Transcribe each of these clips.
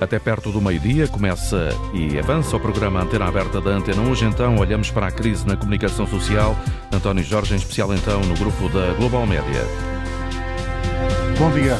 Até perto do meio-dia começa e avança o programa Antena Aberta da Antena. Hoje então olhamos para a crise na comunicação social. António Jorge, em especial então no grupo da Global Média. Bom dia.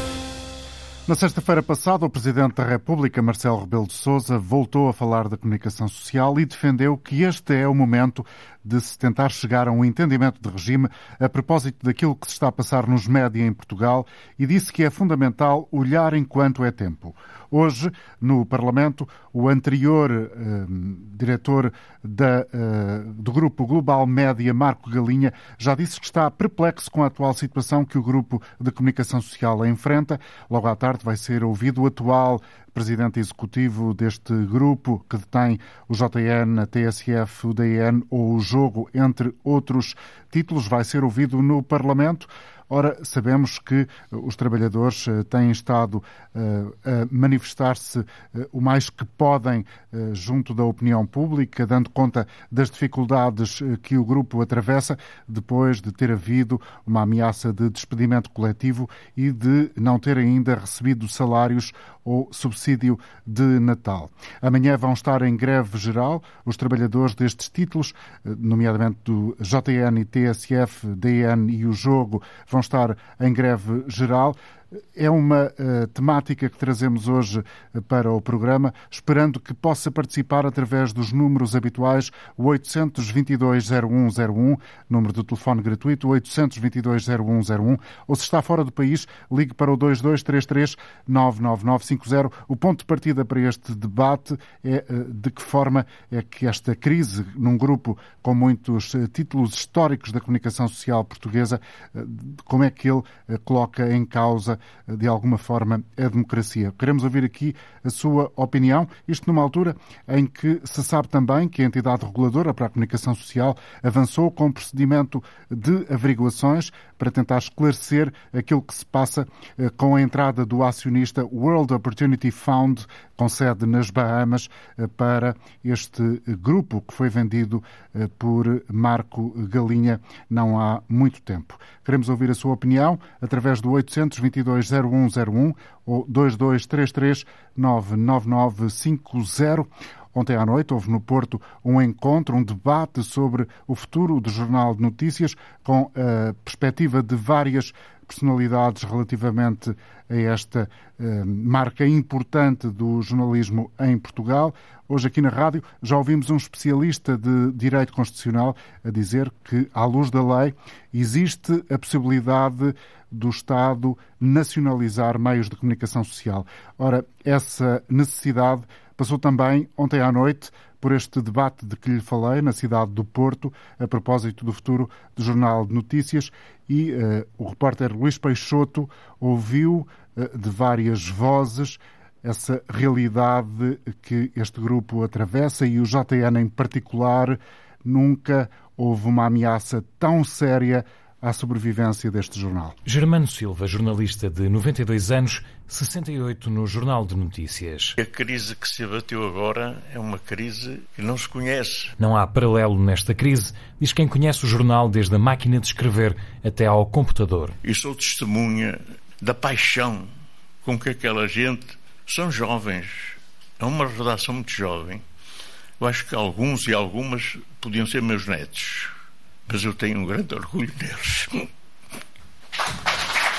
Na sexta-feira passada, o Presidente da República, Marcelo Rebelo de Sousa, voltou a falar da comunicação social e defendeu que este é o momento de se tentar chegar a um entendimento de regime a propósito daquilo que se está a passar nos média em Portugal e disse que é fundamental olhar enquanto é tempo. Hoje, no Parlamento, o anterior eh, diretor da, eh, do grupo Global Média, Marco Galinha, já disse que está perplexo com a atual situação que o grupo de comunicação social enfrenta. Logo à tarde vai ser ouvido o atual presidente executivo deste grupo, que detém o JN, a TSF, o DN ou o Jogo, entre outros títulos, vai ser ouvido no Parlamento. Ora, sabemos que os trabalhadores eh, têm estado eh, a manifestar-se eh, o mais que podem junto da opinião pública, dando conta das dificuldades que o grupo atravessa depois de ter havido uma ameaça de despedimento coletivo e de não ter ainda recebido salários ou subsídio de Natal. Amanhã vão estar em greve geral os trabalhadores destes títulos, nomeadamente do JN TSF, DN e o Jogo, vão estar em greve geral. É uma uh, temática que trazemos hoje uh, para o programa, esperando que possa participar através dos números habituais, o 822-0101, número de telefone gratuito, 822-0101, ou se está fora do país, ligue para o 2233-99950. O ponto de partida para este debate é uh, de que forma é que esta crise, num grupo com muitos títulos históricos da comunicação social portuguesa, como é que ele coloca em causa de alguma forma, a democracia. Queremos ouvir aqui a sua opinião, isto numa altura em que se sabe também que a entidade reguladora para a comunicação social avançou com um procedimento de averiguações para tentar esclarecer aquilo que se passa eh, com a entrada do acionista World Opportunity Fund, com sede nas Bahamas, eh, para este grupo que foi vendido eh, por Marco Galinha não há muito tempo. Queremos ouvir a sua opinião através do 822-0101 ou 2233-99950. Ontem à noite houve no Porto um encontro, um debate sobre o futuro do Jornal de Notícias, com a perspectiva de várias personalidades relativamente a esta eh, marca importante do jornalismo em Portugal. Hoje, aqui na rádio, já ouvimos um especialista de direito constitucional a dizer que, à luz da lei, existe a possibilidade do Estado nacionalizar meios de comunicação social. Ora, essa necessidade passou também ontem à noite por este debate de que lhe falei na cidade do Porto, a propósito do futuro do Jornal de Notícias, e uh, o repórter Luís Peixoto ouviu uh, de várias vozes essa realidade que este grupo atravessa e o JN em particular. Nunca houve uma ameaça tão séria à sobrevivência deste jornal. Germano Silva, jornalista de 92 anos, 68 no Jornal de Notícias. A crise que se abateu agora é uma crise que não se conhece. Não há paralelo nesta crise, diz quem conhece o jornal desde a máquina de escrever até ao computador. E sou testemunha da paixão com que aquela gente são jovens. É uma redação muito jovem. Eu acho que alguns e algumas podiam ser meus netos mas eu tenho um grande orgulho deles.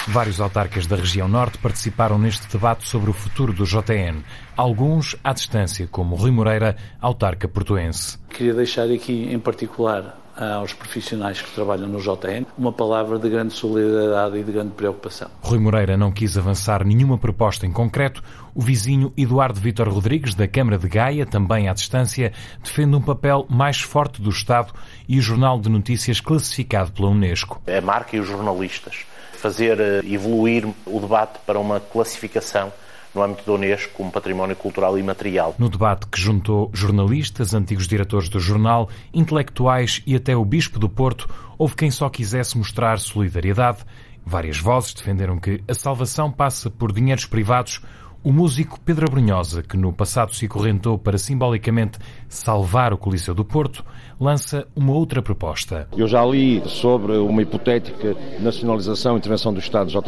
Vários autarcas da região norte participaram neste debate sobre o futuro do JN. Alguns à distância, como Rui Moreira, autarca portuense. Queria deixar aqui, em particular, aos profissionais que trabalham no JN, uma palavra de grande solidariedade e de grande preocupação. Rui Moreira não quis avançar nenhuma proposta em concreto. O vizinho Eduardo Vítor Rodrigues, da Câmara de Gaia, também à distância, defende um papel mais forte do Estado e o Jornal de Notícias classificado pela Unesco. A marca e os jornalistas. Fazer eh, evoluir o debate para uma classificação no âmbito da Unesco como património cultural e material. No debate que juntou jornalistas, antigos diretores do jornal, intelectuais e até o Bispo do Porto, houve quem só quisesse mostrar solidariedade. Várias vozes defenderam que a salvação passa por dinheiros privados O músico Pedro Brunhosa, que no passado se correntou para simbolicamente salvar o Coliseu do Porto, lança uma outra proposta. Eu já li sobre uma hipotética nacionalização e intervenção do Estado JE.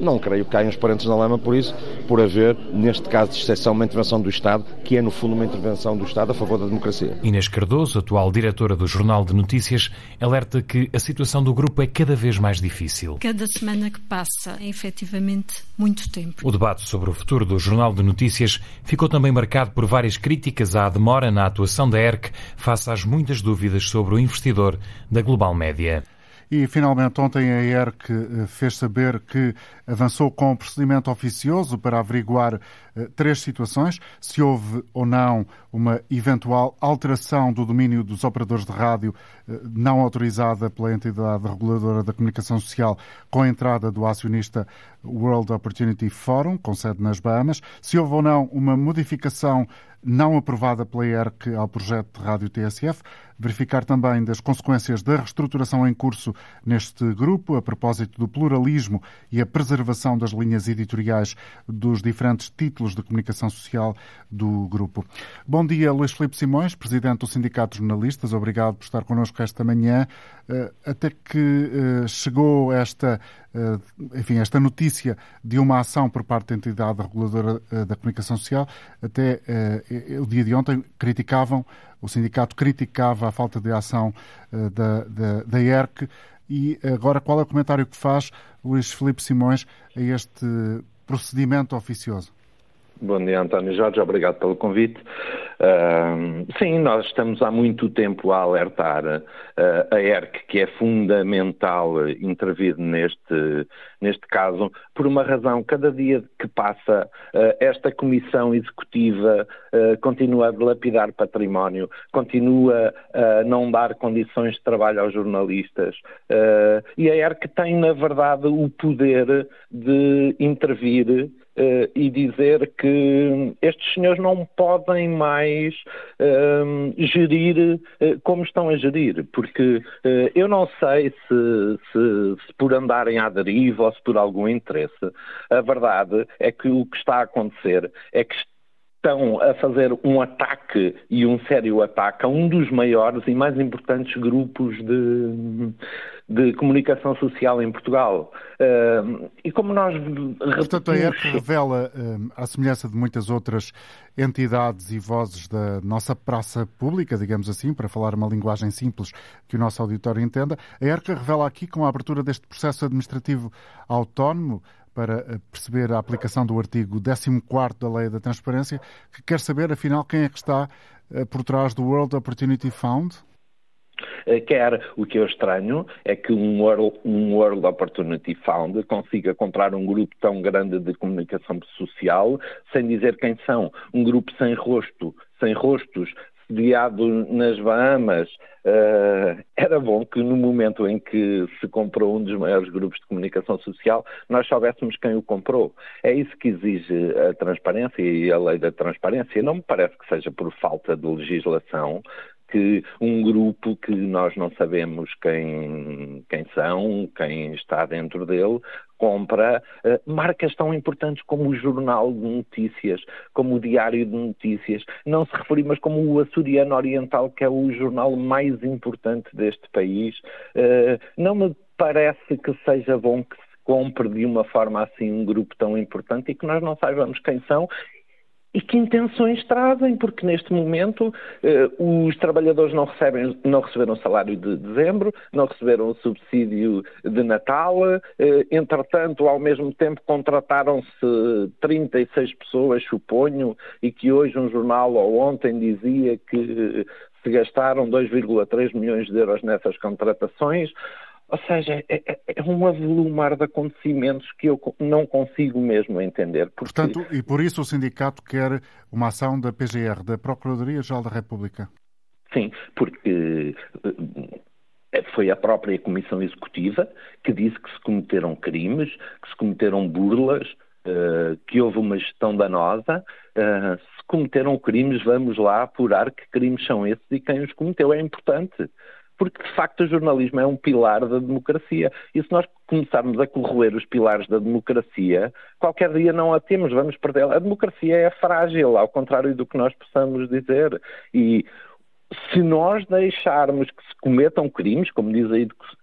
Não creio que caiam os parentes na lama por isso, por haver, neste caso de exceção, uma intervenção do Estado, que é no fundo uma intervenção do Estado a favor da democracia. Inês Cardoso, atual diretora do Jornal de Notícias, alerta que a situação do grupo é cada vez mais difícil. Cada semana que passa é efetivamente muito tempo. O debate sobre o futuro do Jornal de Notícias ficou também marcado por várias críticas à demora na atuação da ERC face às muitas dúvidas sobre o investidor da Global Média. E, finalmente, ontem a ERC fez saber que avançou com um procedimento oficioso para averiguar eh, três situações: se houve ou não uma eventual alteração do domínio dos operadores de rádio eh, não autorizada pela entidade reguladora da comunicação social com a entrada do acionista World Opportunity Forum, com sede nas Bahamas, se houve ou não uma modificação não aprovada pela ERC ao projeto de rádio TSF, verificar também das consequências da reestruturação em curso neste grupo, a propósito do pluralismo e a preservação das linhas editoriais dos diferentes títulos de comunicação social do grupo. Bom dia, Luís Filipe Simões, Presidente do Sindicato de Jornalistas. Obrigado por estar connosco esta manhã. Eh, até que eh, chegou esta, eh, enfim, esta notícia de uma ação por parte da entidade reguladora da comunicação social, até o dia de ontem criticavam o sindicato criticava a falta de ação da, da, da ERC. E agora, qual é o comentário que faz Luís Filipe Simões a este procedimento oficioso? Bom dia, António Jorge, obrigado pelo convite. Uh, sim, nós estamos há muito tempo a alertar uh, a ERC que é fundamental intervir neste, neste caso, por uma razão. Cada dia que passa, uh, esta Comissão Executiva continua a dilapidar património, continua a não dar condições de trabalho aos jornalistas. e a ERC tem, na verdade, o poder de intervir uh, e dizer que estes senhores não podem mais uh, gerir uh, como estão a gerir, porque eu não sei se, se, se, por andarem à deriva ou se por algum interesse. A verdade é que o que está a acontecer é que estão a fazer um ataque e um sério ataque a um dos maiores e mais importantes grupos de, de comunicação social em Portugal. Uh, e como nós. Portanto, a ERC revela, uh, à semelhança de muitas outras entidades e vozes da nossa praça pública, digamos assim, para falar uma linguagem simples que o nosso auditório entenda, a ERC revela aqui, com a abertura deste processo administrativo autónomo, para eh, perceber a aplicação do artigo 14 da Lei da Transparência, que quer saber, afinal, quem é que está eh, por trás do World Opportunity Fund? Eh, quer o que eu estranho é que um World, um World Opportunity Fund consiga comprar um grupo tão grande de comunicação social sem dizer quem são. Um grupo sem rosto, sem rostos, sediado nas Bahamas. Uh, era bom que no momento em que se comprou um dos maiores grupos de comunicação social, nós soubéssemos quem o comprou. É isso que exige a transparência e a lei da transparência. Não me parece que seja por falta de legislação que um grupo que nós não sabemos quem, quem são, quem está dentro dele, compra uh, marcas tão importantes como o Jornal de Notícias, como o Diário de Notícias, não se referir, mas como o Açoriano Oriental, que é o jornal mais importante deste país. Uh, não me parece que seja bom que se compre de uma forma assim um grupo tão importante e que nós não saibamos quem são e que intenções trazem, porque neste momento eh, os trabalhadores não, recebem, não receberam o salário de dezembro, não receberam o subsídio de Natal, eh, entretanto, ao mesmo tempo, contrataram-se 36 pessoas, suponho, e que hoje um jornal ou ontem dizia que se gastaram 2,3 milhões de euros nessas contratações. Ou seja, é, é, é um avolumar de acontecimentos que eu não consigo mesmo entender. Porque... Portanto, e por isso o sindicato quer uma ação da PGR, da Procuradoria-Geral da República? Sim, porque eh, foi a própria Comissão Executiva que disse que se cometeram crimes, que se cometeram burlas, eh, que houve uma gestão danosa. Eh, se cometeram crimes, vamos lá apurar que crimes são esses e quem os cometeu. É importante porque de facto o jornalismo é um pilar da democracia. E se nós começarmos a corroer os pilares da democracia, qualquer dia não a temos, vamos perder. A democracia é frágil, ao contrário do que nós possamos dizer. E se nós deixarmos que se cometam crimes, como diz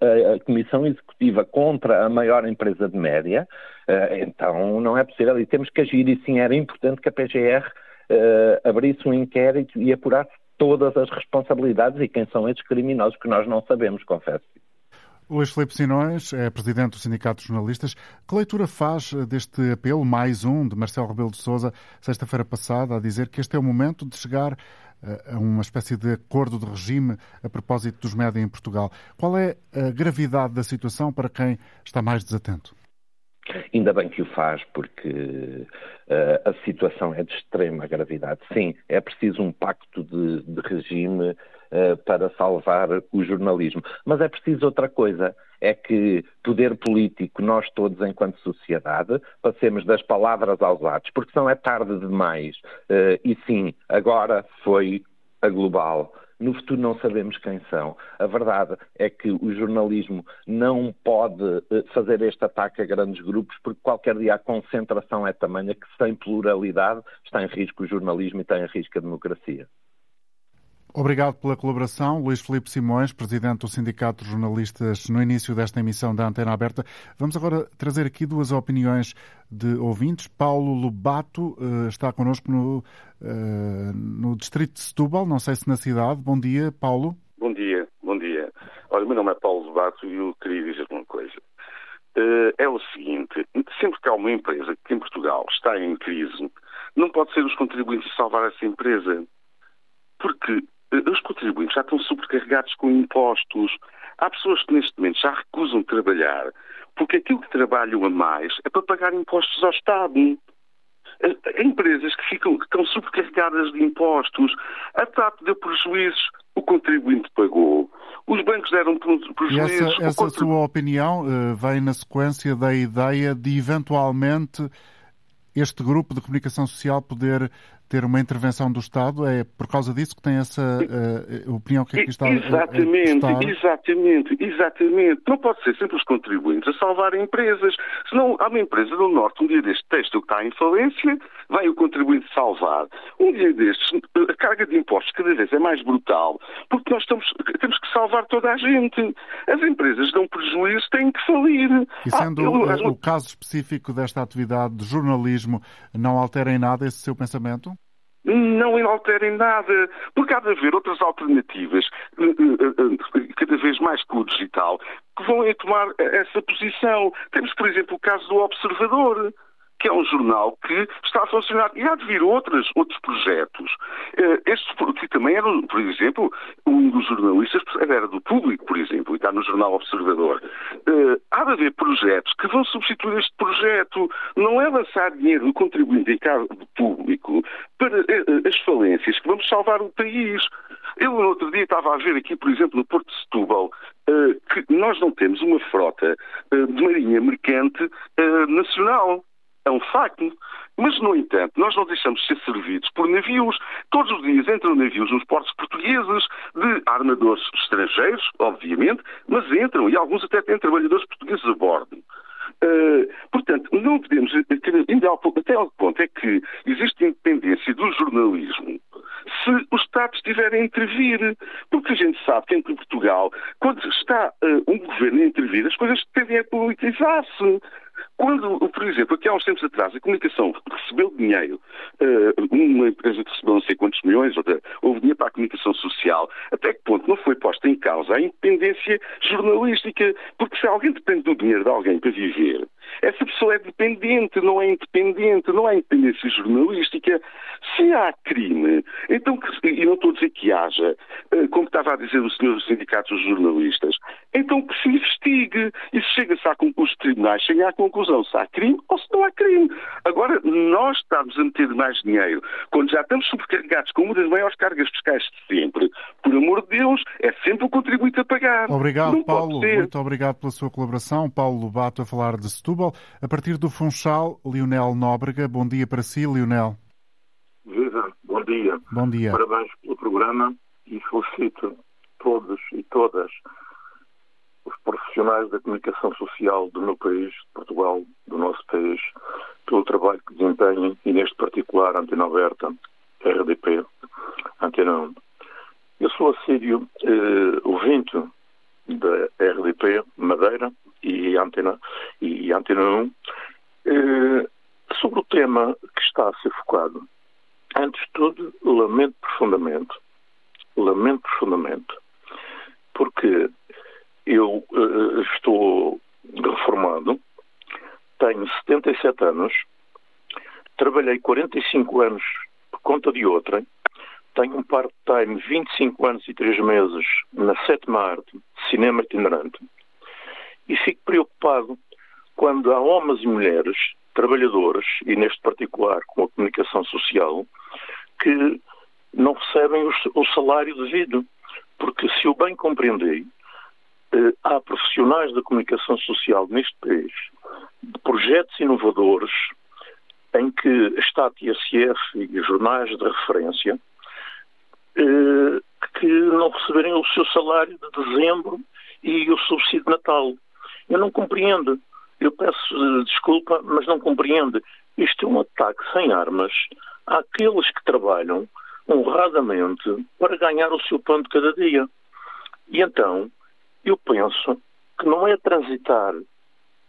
a, Comissão Executiva, contra a maior empresa de média, eh, então não é possível e temos que agir. E sim, era importante que a PGR eh, abrisse um inquérito e apurasse todas as responsabilidades e quem são esses criminosos que nós não sabemos, confesso. Luís Filipe Sinões é presidente do Sindicato de Jornalistas. Que leitura faz deste apelo, mais um, de Marcelo Rebelo de Sousa, sexta-feira passada, a dizer que este é o momento de chegar eh, a uma espécie de acordo de regime a propósito dos média em Portugal. Qual é a gravidade da situação para quem está mais desatento? Ainda bem que o faz, porque uh, a situação é de extrema gravidade. Sim, é preciso um pacto de, de regime uh, para salvar o jornalismo. Mas é preciso outra coisa: é que poder político, nós todos, enquanto sociedade, passemos das palavras aos atos, porque senão é tarde demais. Uh, e sim, agora foi a global no futuro não sabemos quem são. A verdade é que o jornalismo não pode eh, fazer este ataque a grandes grupos, porque qualquer dia a concentração é tamanha que sem pluralidade está em risco o jornalismo e está em risco a democracia. Obrigado pela colaboração. Luís Filipe Simões, presidente do Sindicato de Jornalistas, no início desta emissão da Antena Aberta. Vamos agora trazer aqui duas opiniões de ouvintes. Paulo Lobato uh, está connosco no, uh, no distrito de Setúbal, não sei se na cidade. Bom dia, Paulo. Bom dia, bom dia. Olha, o meu nome é Paulo Lobato e eu queria dizer uma coisa. Uh, é o seguinte, sempre que há uma empresa que em Portugal está em crise, não pode ser os contribuintes salvar essa empresa. Porque os contribuintes já estão sobrecarregados com impostos. Há pessoas que neste momento já recusam trabalhar porque aquilo que trabalham a mais é para pagar impostos ao Estado. Há empresas que ficam, que estão sobrecarregadas de impostos. A TAP deu prejuízos, o contribuinte pagou. Os bancos deram prejuízos. E essa, essa contribu... sua opinião uh, vem na sequência da ideia de eventualmente este grupo de comunicação social poder ter uma intervenção do Estado? É por causa disso que tem essa uh, opinião que aqui está Exatamente, a, a exatamente, exatamente. Não pode ser sempre os contribuintes a salvar empresas. Senão há uma empresa do Norte, um dia deste texto que está em falência, vai o contribuinte salvar. Um dia destes, a carga de impostos cada vez é mais brutal, porque nós estamos, temos que salvar toda a gente. As empresas dão prejuízo, têm que falir. E sendo ah, eu, o caso específico desta atividade de jornalismo, não altera em nada esse seu pensamento? não alterem nada, porque há de haver outras alternativas, eh, eh, eh, cada vez mais com o digital, que vão tomar essa posição. Temos, por exemplo, o caso do Observador que é um jornal que está a funcionar. E há de vir outros, outros projetos. Eh, este que também era, por exemplo, um dos jornalistas era do público, por exemplo, e está no jornal Observador. Eh, há de haver projetos que vão substituir este projeto. Não é lançar dinheiro do contribuinte em cargo público para eh, as falências que vamos salvar o país. Eu, no outro dia, estava a ver aqui, por exemplo, no Porto de Setúbal, que nós não temos uma frota de marinha mercante nacional. É um facto. Mas, no entanto, nós não deixamos de ser servidos por navios. Todos os dias entram navios nos portos portugueses, de armadores estrangeiros, obviamente, mas entram, e alguns até têm trabalhadores portugueses a bordo. Uh, portanto, não podemos, ao, até ao ponto é que existe independência do jornalismo se o Estado estiver a intervir. Porque a gente sabe que em Portugal, quando está uh, um governo a intervir, as coisas tendem a politizar-se. Quando, por exemplo, aqui há uns tempos atrás, a comunicação recebeu dinheiro, eh, uma empresa recebeu não sei quantos milhões, outra, houve dinheiro para a comunicação social, até que ponto não foi posta em causa a independência jornalística? Porque se alguém depende do dinheiro de alguém para viver, essa pessoa é dependente, não é independente, não há independência jornalística. Se há crime, então, e não estou a dizer que haja, eh, como estava a dizer o senhor dos sindicatos jornalistas, então que se investigue e se chega-se a os tribunais chegam à conclusão se há crime ou se não há crime. Agora, nós estamos a meter mais dinheiro, quando já estamos sobrecarregados com uma das maiores cargas fiscais de sempre, por amor de Deus, é sempre o contribuinte a pagar. Obrigado, não Paulo. Muito obrigado pela sua colaboração. Paulo Lobato a falar de Setúbal. Setúbal. A partir do Funchal, Lionel Nóbrega. Bom dia para si, Lionel. Viva, bom dia. Bom dia. Parabéns pelo programa e felicito todos e todas os profissionais da comunicação social do meu país, de Portugal, do nosso país, pelo trabalho que desempenhem e, neste particular, Antena Aberta, RDP, Antena 1. Eu sou assíduo eh, ouvinte da RDP Madeira e Antena, e Antena 1 eh, sobre o tema que está a ser focado. Antes de tudo, lamento profundamente, lamento profundamente, porque eu uh, estou reformado, tenho 77 anos, trabalhei 45 anos por conta de outrem, tenho um part-time 25 anos e 3 meses na sétima arte, cinema itinerante, e fico preocupado quando há homens e mulheres, trabalhadores, e neste particular com a comunicação social, que não recebem o salário devido. Porque, se eu bem compreendi, eh, há profissionais da comunicação social neste país, de projetos inovadores, em que está a TSF e jornais de referência, que não receberem o seu salário de dezembro e o subsídio de Natal. Eu não compreendo. Eu peço eh, desculpa, mas não compreendo. Isto é um ataque sem armas àqueles que trabalham honradamente para ganhar o seu pão de cada dia. E então, eu penso que não é transitar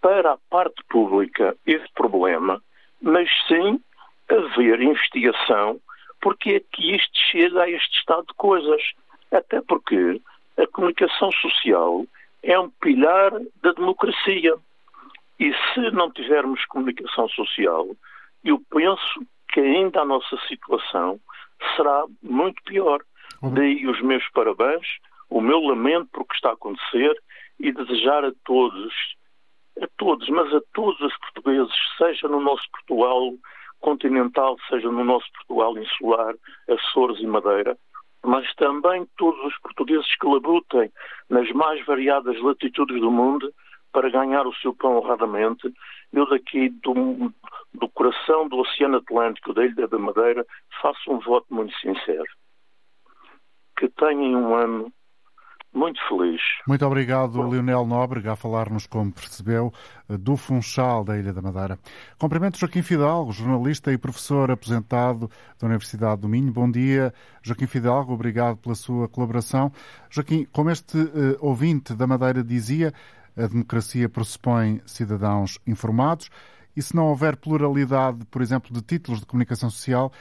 para a parte pública esse problema, mas sim haver investigação porque é que isto chega a este estado de coisas. Até porque a comunicação social é um pilar da democracia. E se não tivermos comunicação social, eu penso que ainda a nossa situação será muito pior. Daí os meus parabéns, o meu lamento por o que está a acontecer e desejar a todos, a todos, mas a todos os portugueses, seja no nosso Portugal continental, seja no nosso Portugal insular, Açores e Madeira, mas também todos os portugueses que labutem nas mais variadas latitudes do mundo para ganhar o seu pão honradamente. Eu daqui do, do coração do Oceano Atlântico, da Ilha da Madeira, faço um voto muito sincero. Que tenham um ano muito feliz. Muito obrigado, Bom. Leonel Nóbrega, a falar-nos, como percebeu, do Funchal da Ilha da Madeira. Cumprimento Joaquim Fidalgo, jornalista e professor aposentado da Universidade do Minho. Bom dia, Joaquim Fidalgo, obrigado pela sua colaboração. Joaquim, como este uh, ouvinte da Madeira dizia, a democracia pressupõe cidadãos informados e se não houver pluralidade, por exemplo, de títulos de comunicação social,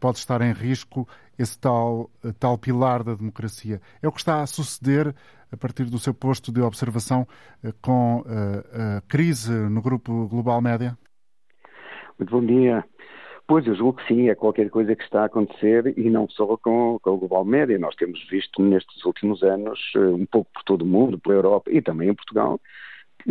pode estar em risco esse tal, eh, tal pilar da democracia. É o que está a suceder a partir do seu posto de observação eh, com a, a crise no grupo Global Média? Muito bom dia. Pois, eu julgo que sim, é qualquer coisa que está a acontecer e não só com, com o Global Média. Nós temos visto nestes últimos anos, eh, um pouco por todo o mundo, pela Europa e também em Portugal,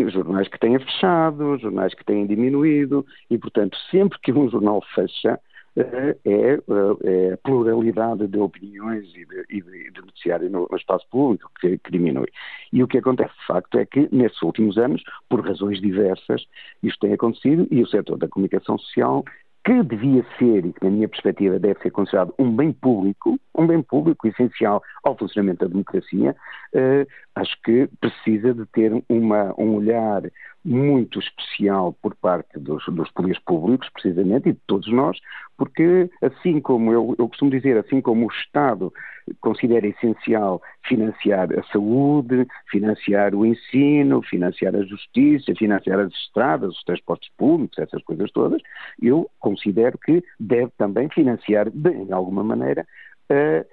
jornais que têm fechado, jornais que têm diminuído e, portanto, sempre que um jornal fecha, é, é, é, a pluralidade de opiniões e de, e de, de noticiário no, no, espaço público que, que, diminui. E o que acontece, de facto, é que nesses últimos anos, por razões diversas, isto tem acontecido e o setor da comunicação social que devia ser, e que na minha perspectiva deve ser considerado um bem público, um bem público essencial ao funcionamento da democracia, uh, acho que precisa de ter uma, um olhar muito especial por parte dos, dos poderes públicos, precisamente, e de todos nós, porque assim como eu, eu costumo dizer, assim como o Estado considera essencial financiar a saúde, financiar o ensino, financiar a justiça, financiar as estradas, os transportes públicos, essas coisas todas, eu considero que deve também financiar, de alguma maneira, a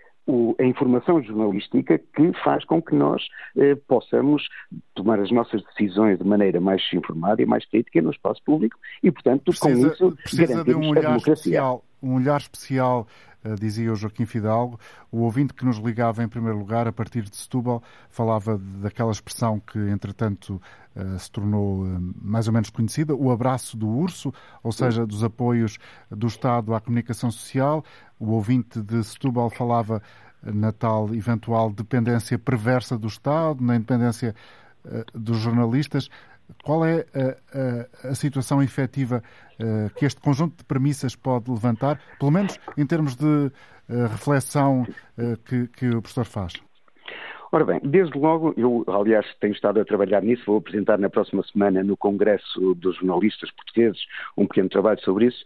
a informação jornalística que faz com que nós eh, possamos tomar as nossas decisões de maneira mais informada e mais crítica no espaço público e, portanto, precisa, com isso de um olhar especial, um olhar especial eh, dizia o Joaquim Fidalgo. O ouvinte que nos ligava em primeiro lugar, a partir de Setúbal, falava daquela expressão que, entretanto, eh, se tornou eh, mais ou menos conhecida, o abraço do urso, ou seja, dos apoios do Estado à comunicação social. O ouvinte de Setúbal falava na tal eventual dependência perversa do Estado, na independência dos jornalistas. Qual é a, a, a situação efetiva uh, que este conjunto de premissas pode levantar, pelo menos em termos de uh, reflexão uh, que, que, o professor faz? Ora bem, desde logo, eu aliás tenho estado a trabalhar nisso, vou apresentar na próxima semana no Congresso dos Jornalistas Portugueses um pequeno trabalho sobre isso.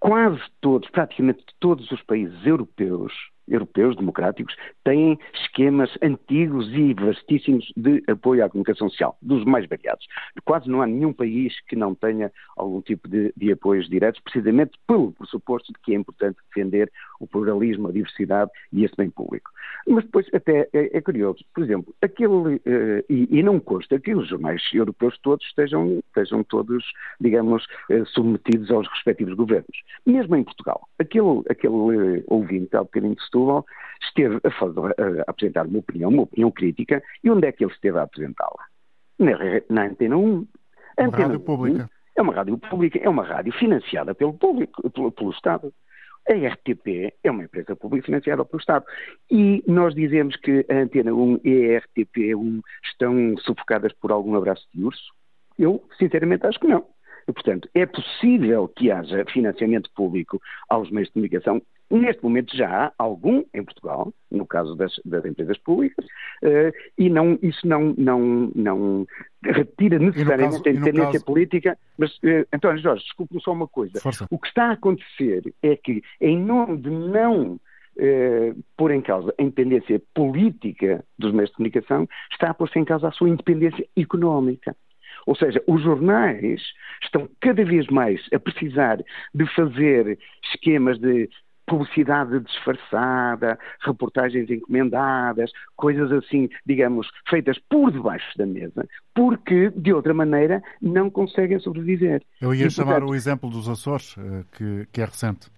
Quase todos, praticamente todos os países europeus europeus democráticos têm esquemas antigos e vastíssimos de apoio à comunicação social, dos mais variados. Quase não há nenhum país que não tenha algum tipo de, de apoios diretos, precisamente pelo pressuposto de que é importante defender o pluralismo, a diversidade e esse bem público. Mas depois até é, é curioso, por exemplo, aquele, uh, e, e, não consta que os jornais europeus todos estejam, estejam todos, digamos, uh, submetidos aos respectivos governos. Mesmo em Portugal, aquele, aquele uh, ouvinte, há bocadinho de Setúbal, esteve a, fazer, a, apresentar uma opinião, uma opinião crítica, e onde é que ele esteve a apresentá-la? Na, na Antena 1. A Antena rádio 1 pública. É uma rádio pública, é uma rádio financiada pelo público, pelo, pelo Estado. A RTP é uma empresa pública financiada pelo Estado. E nós dizemos que a Antena 1 e a RTP1 estão sufocadas por algum abraço de urso? Eu, sinceramente, acho que não. E, portanto, é possível que haja financiamento público aos meios de comunicação Neste momento já há algum em Portugal, no caso das, das empresas públicas, uh, e não, isso não, não, não retira necessariamente caso, a independência caso... política. Mas, uh, António Jorge, desculpe-me só uma coisa. Força. O que está a acontecer é que, em nome de não uh, pôr em causa a independência política dos meios de comunicação, está a pôr-se em causa a sua independência económica. Ou seja, os jornais estão cada vez mais a precisar de fazer esquemas de publicidade disfarçada, reportagens encomendadas, coisas assim, digamos, feitas por debaixo da mesa, porque, de outra maneira, não conseguem sobreviver. Eu ia e, chamar portanto, o exemplo dos Açores, eh, que, que é recente.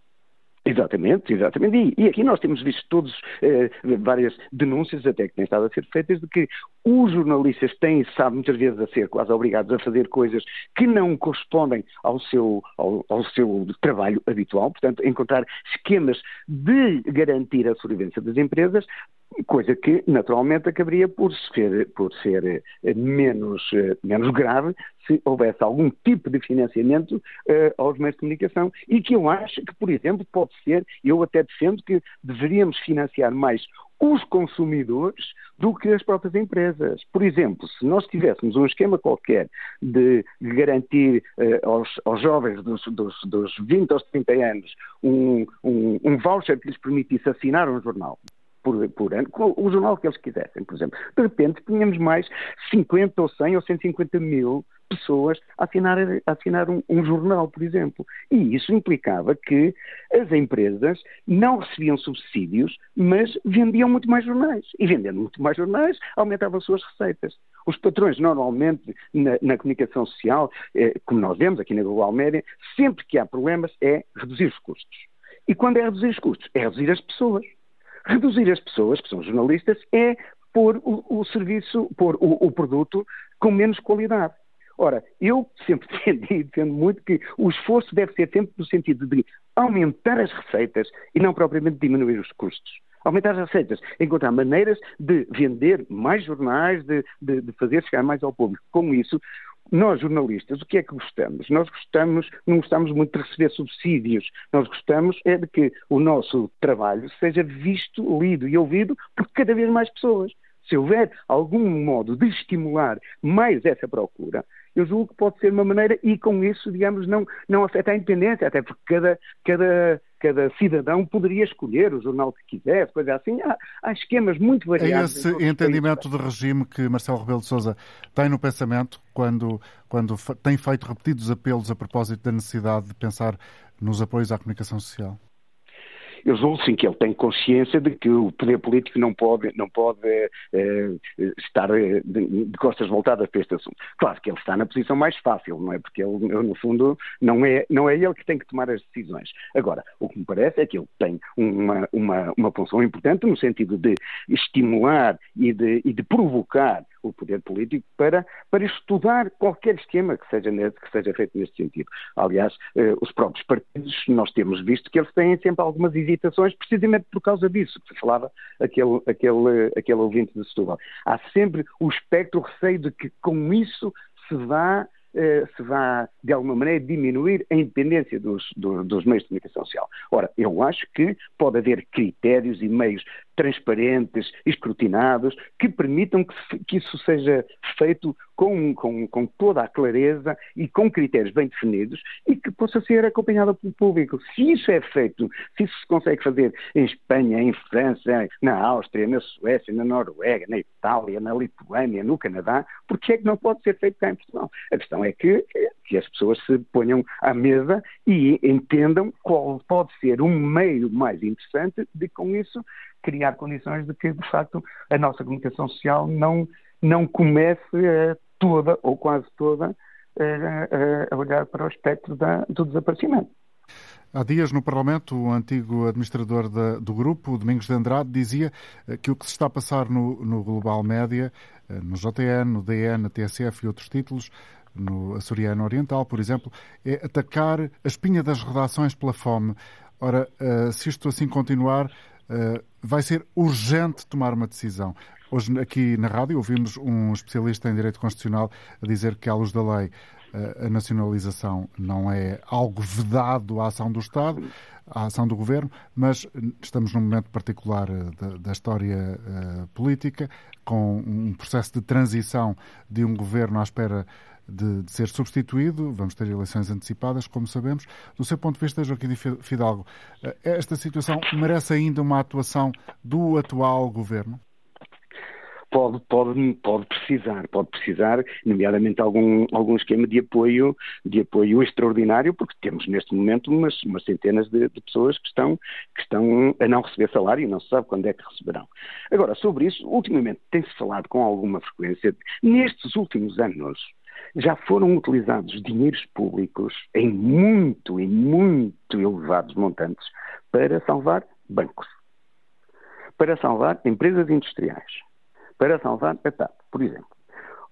Exatamente, exatamente. E, e, aqui nós temos visto todos eh, várias denúncias até que têm estado a ser feitas de que os jornalistas têm, sabe, muitas vezes a ser quase obrigados a fazer coisas que não correspondem ao seu, ao, ao seu trabalho habitual, portanto, encontrar esquemas de garantir a sobrevivência das empresas coisa que naturalmente acabaria por ser, por ser eh, menos, eh, menos grave se houvesse algum tipo de financiamento uh, aos meios de comunicação e que eu acho que, por exemplo, pode ser, eu até defendo que deveríamos financiar mais os consumidores do que as próprias empresas. Por exemplo, se nós tivéssemos um esquema qualquer de garantir uh, aos, aos, jovens dos, dos, dos 20 aos 30 anos um, um, um voucher que lhes permitisse assinar um jornal, por, por ano, o jornal que eles quisessem, por exemplo. De repente tínhamos mais 50 ou 100 ou 150 mil pessoas a assinar, a assinar um, um, jornal, por exemplo. E isso implicava que as empresas não recebiam subsídios, mas vendiam muito mais jornais. E vendendo muito mais jornais, aumentavam as suas receitas. Os patrões, normalmente, na, na comunicação social, eh, como nós vemos aqui na Global Média, sempre que há problemas é reduzir os custos. E quando é reduzir os custos? É reduzir as pessoas. Reduzir as pessoas, que são jornalistas, é pôr o, o serviço, pôr o, o, produto com menos qualidade. Ora, eu sempre defendi defendo muito que o esforço deve ser sempre no sentido de aumentar as receitas e não propriamente diminuir os custos. Aumentar as receitas, encontrar maneiras de vender mais jornais, de, de, de fazer chegar mais ao público. Com isso, nós, jornalistas, o que é que gostamos? Nós gostamos, não gostamos muito de receber subsídios, nós gostamos é de que o nosso trabalho seja visto, lido e ouvido por cada vez mais pessoas. Se houver algum modo de estimular mais essa procura, eu julgo que pode ser uma maneira e com isso, digamos, não, não afeta a independência, até porque cada, cada, cada cidadão poderia escolher o jornal que quisesse, coisa assim. Há, há esquemas muito variados. É esse entendimento de regime que Marcelo Rebelo de Sousa tem no pensamento quando, quando tem feito repetidos apelos a propósito da necessidade de pensar nos apoios à comunicação social? Julgo sim que ele tem consciência de que o poder político não pode, não pode eh, estar eh, de, de, costas voltadas para este assunto. Claro que ele está na posição mais fácil, não é? Porque ele, no fundo, não é, não é ele que tem que tomar as decisões. Agora, o que me parece é que ele tem uma, uma, uma função importante no sentido de estimular e de, e de provocar o poder político para, para estudar qualquer esquema que seja, que seja feito neste sentido. Aliás, eh, os próprios partidos, nós temos visto que eles têm sempre algumas hesitações, precisamente por causa disso, que falava aquele, aquele, aquele ouvinte de Setúbal. Há sempre o espectro, o receio de que com isso se vá se vá, de alguma maneira, diminuir a independência dos, dos, dos, meios de comunicação social. Ora, eu acho que pode haver critérios e meios transparentes, escrutinados, que permitam que, que isso seja feito com, com, com, toda a clareza e com critérios bem definidos e que possa ser acompanhado pelo público. Se isso é feito, se isso se consegue fazer em Espanha, em França, na Áustria, na Suécia, na Noruega, na Itália, na Lituânia, no Canadá, por que é que não pode ser feito cá em Portugal? A questão é que, que as pessoas se ponham à mesa e entendam qual pode ser um meio mais interessante de, com isso, criar condições de que, de facto, a nossa comunicação social não, não comece a, toda ou quase toda a, olhar para o espectro da, do desaparecimento. Há dias no Parlamento, o antigo administrador da, do grupo, Domingos de Andrade, dizia eh, que o que se está a passar no, no Global Média, eh, no JN, no DN, na TSF e outros títulos, no Açoriano Oriental, por exemplo, é atacar a espinha das redações pela fome. Ora, eh, se isto assim continuar, vai ser urgente tomar uma decisão. Hoje, aqui na rádio, ouvimos um especialista em direito constitucional a dizer que, à luz da lei, a nacionalização não é algo vedado à ação do Estado, à ação do Governo, mas estamos num momento particular eh, da, história uh, política, com um processo de transição de um Governo à espera de, de, ser substituído, vamos ter eleições antecipadas, como sabemos. Do seu ponto de vista, Joaquim Fidalgo, esta situação merece ainda uma atuação do atual Governo? Pode, pode, pode precisar, pode precisar, nomeadamente algum, algum esquema de apoio, de apoio extraordinário, porque temos neste momento umas, umas centenas de, de, pessoas que estão, que estão a não receber salário e não se sabe quando é que receberão. Agora, sobre isso, ultimamente tem-se falado com alguma frequência, nestes últimos anos, já foram utilizados dinheiros públicos em muito e muito elevados montantes para salvar bancos, para salvar empresas industriais, para salvar a TAP, por exemplo.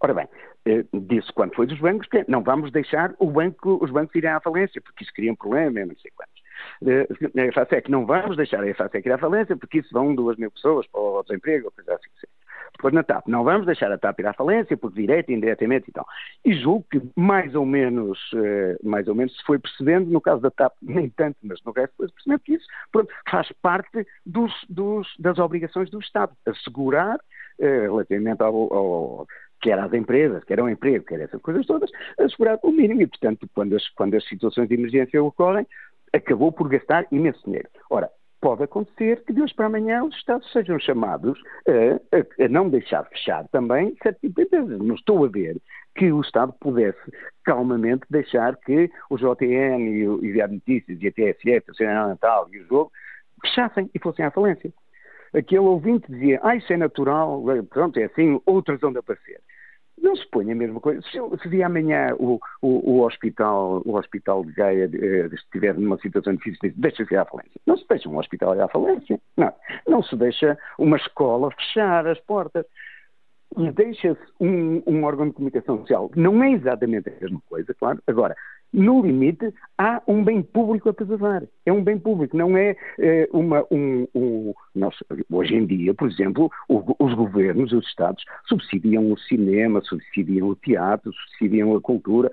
Ora bem, eh, disse quando foi dos bancos que não vamos deixar banco, os bancos irem à falência, porque isso cria um problema, não sei quantos. Eh, a EFASEC, não vamos deixar a EFASEC ir à falência, porque isso vão duas mil pessoas para o desemprego, coisa assim. Depois na TAP, não vamos deixar a TAP ir à falência, porque direto e indiretamente e tal. E julgo que mais ou menos, eh, mais ou menos se foi percebendo, no caso da TAP, nem tanto, mas no resto foi percebendo que isso pronto, faz parte dos, dos, das obrigações do Estado, assegurar relativamente ao, ao quer às empresas, quer ao emprego, quer essas coisas todas, assegurar o mínimo. E, portanto, quando as, quando as situações de emergência ocorrem, acabou por gastar imenso dinheiro. Ora, pode acontecer que de hoje para amanhã os Estados sejam chamados a, a, a não deixar fechar também certo tipo empresas. Não estou a ver que o Estado pudesse calmamente deixar que o JN e o Notícias e a TSF, o Senado Natal e o Jogo fechassem e fossem à falência aquele ouvinte dizia, ah, isso é natural, pronto, é assim, outras vão aparecer. Não se põe a mesma coisa. Se, se vir amanhã o, o, o, hospital, o hospital de Gaia eh, estiver numa situação difícil, deixa-se à falência. Não se deixa um hospital ir à falência. Não. Não se deixa uma escola fechar as portas. E deixa-se um, um órgão de comunicação social. Não é exatamente a mesma coisa, claro. Agora, no limite, há um bem público a preservar. É um bem público, não é, é uma. Um, um, nós, hoje em dia, por exemplo, o, os governos, os Estados, subsidiam o cinema, subsidiam o teatro, subsidiam a cultura.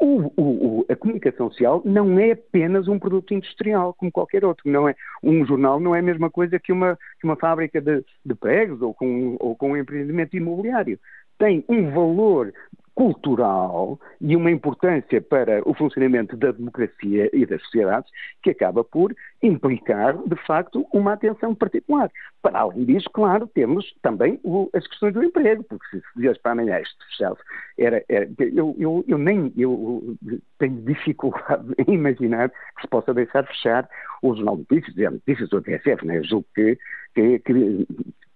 O, o, a comunicação social não é apenas um produto industrial como qualquer outro. Não é, um jornal não é a mesma coisa que uma, que uma fábrica de, de pregos ou com, ou com um empreendimento imobiliário. Tem um valor cultural e uma importância para o funcionamento da democracia e das sociedades que acaba por implicar, de facto, uma atenção particular. Para além disso, claro, temos também o, as questões do emprego, porque se dias para amanhã isto fechasse, era, era eu, eu, eu, nem eu tenho dificuldade em imaginar que se possa deixar fechar o Jornal de Notícias, a Notícias do TSF, né? julgo que, que, que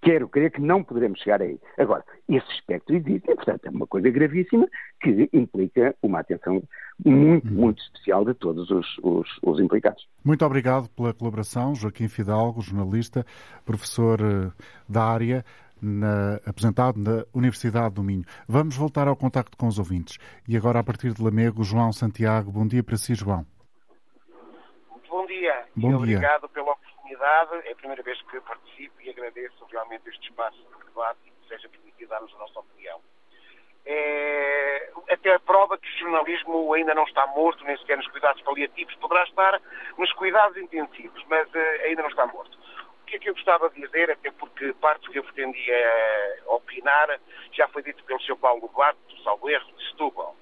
quero crer que não poderemos chegar aí. Agora, esse espectro existe e, portanto, é uma coisa gravíssima que implica uma atenção muito, uhum. muito especial de todos os, os, os, implicados. Muito obrigado pela colaboração, Joaquim Fidalgo, jornalista, professor eh, da área. Na, apresentado na Universidade do Minho. Vamos voltar ao contacto com os ouvintes. E agora, a partir de Lamego, João Santiago. Bom dia para si, João. Bom dia. Bom e dia. obrigado pela oportunidade. É a primeira vez que participo e agradeço realmente este espaço de debate e que seja permitido darmos a nossa opinião. É, até a prova que o jornalismo ainda não está morto, nem sequer nos cuidados paliativos, poderá estar nos cuidados intensivos, mas uh, ainda não está morto. O que é que eu gostava de dizer, até porque parte do que eu pretendia opinar já foi dito pelo Sr. Paulo Duarte, do Salvo Erro, de Setúbal.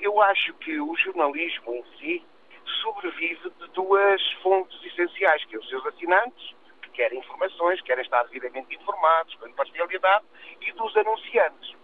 Eu acho que o jornalismo em si sobrevive de duas fontes essenciais, que é os seus assinantes, que querem informações, querem estar devidamente informados, com imparcialidade, e dos anunciantes.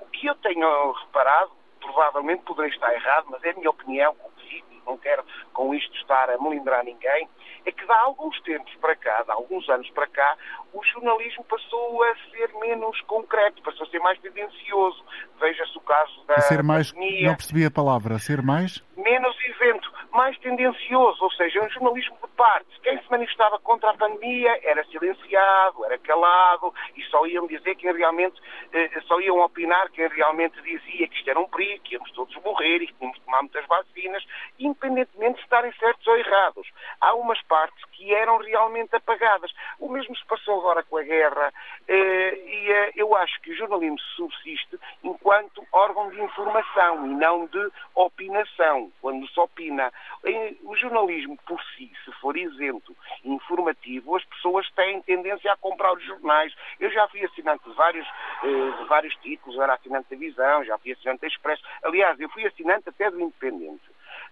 O que eu tenho reparado, provavelmente poderei estar errado, mas é a minha opinião, como digo, não quero com isto estar a melindrar ninguém, é que há alguns tempos para cá, há alguns anos para cá, o jornalismo passou a ser menos concreto, passou a ser mais tendencioso. Veja-se o caso da. A ser mais. Pandemia. Não percebi a palavra. Ser mais. Menos evento, mais tendencioso, ou seja, um jornalismo de parte. Quem se manifestava contra a pandemia era silenciado, era calado e só iam dizer que realmente, eh, só iam opinar quem realmente dizia que isto era um perigo, que íamos todos morrer e que tínhamos de tomar muitas vacinas, independentemente de estarem certos ou errados. Há umas partes que eram realmente apagadas. O mesmo se passou agora com a guerra eh, e eh, eu acho que o jornalismo subsiste enquanto órgão de informação e não de opinação, quando se opina. O jornalismo por si, se for isento informativo, as pessoas têm tendência a comprar os jornais. Eu já fui assinante de vários, eh, de vários títulos, era assinante da Visão, já fui assinante da Expresso. Aliás, eu fui assinante até do Independente.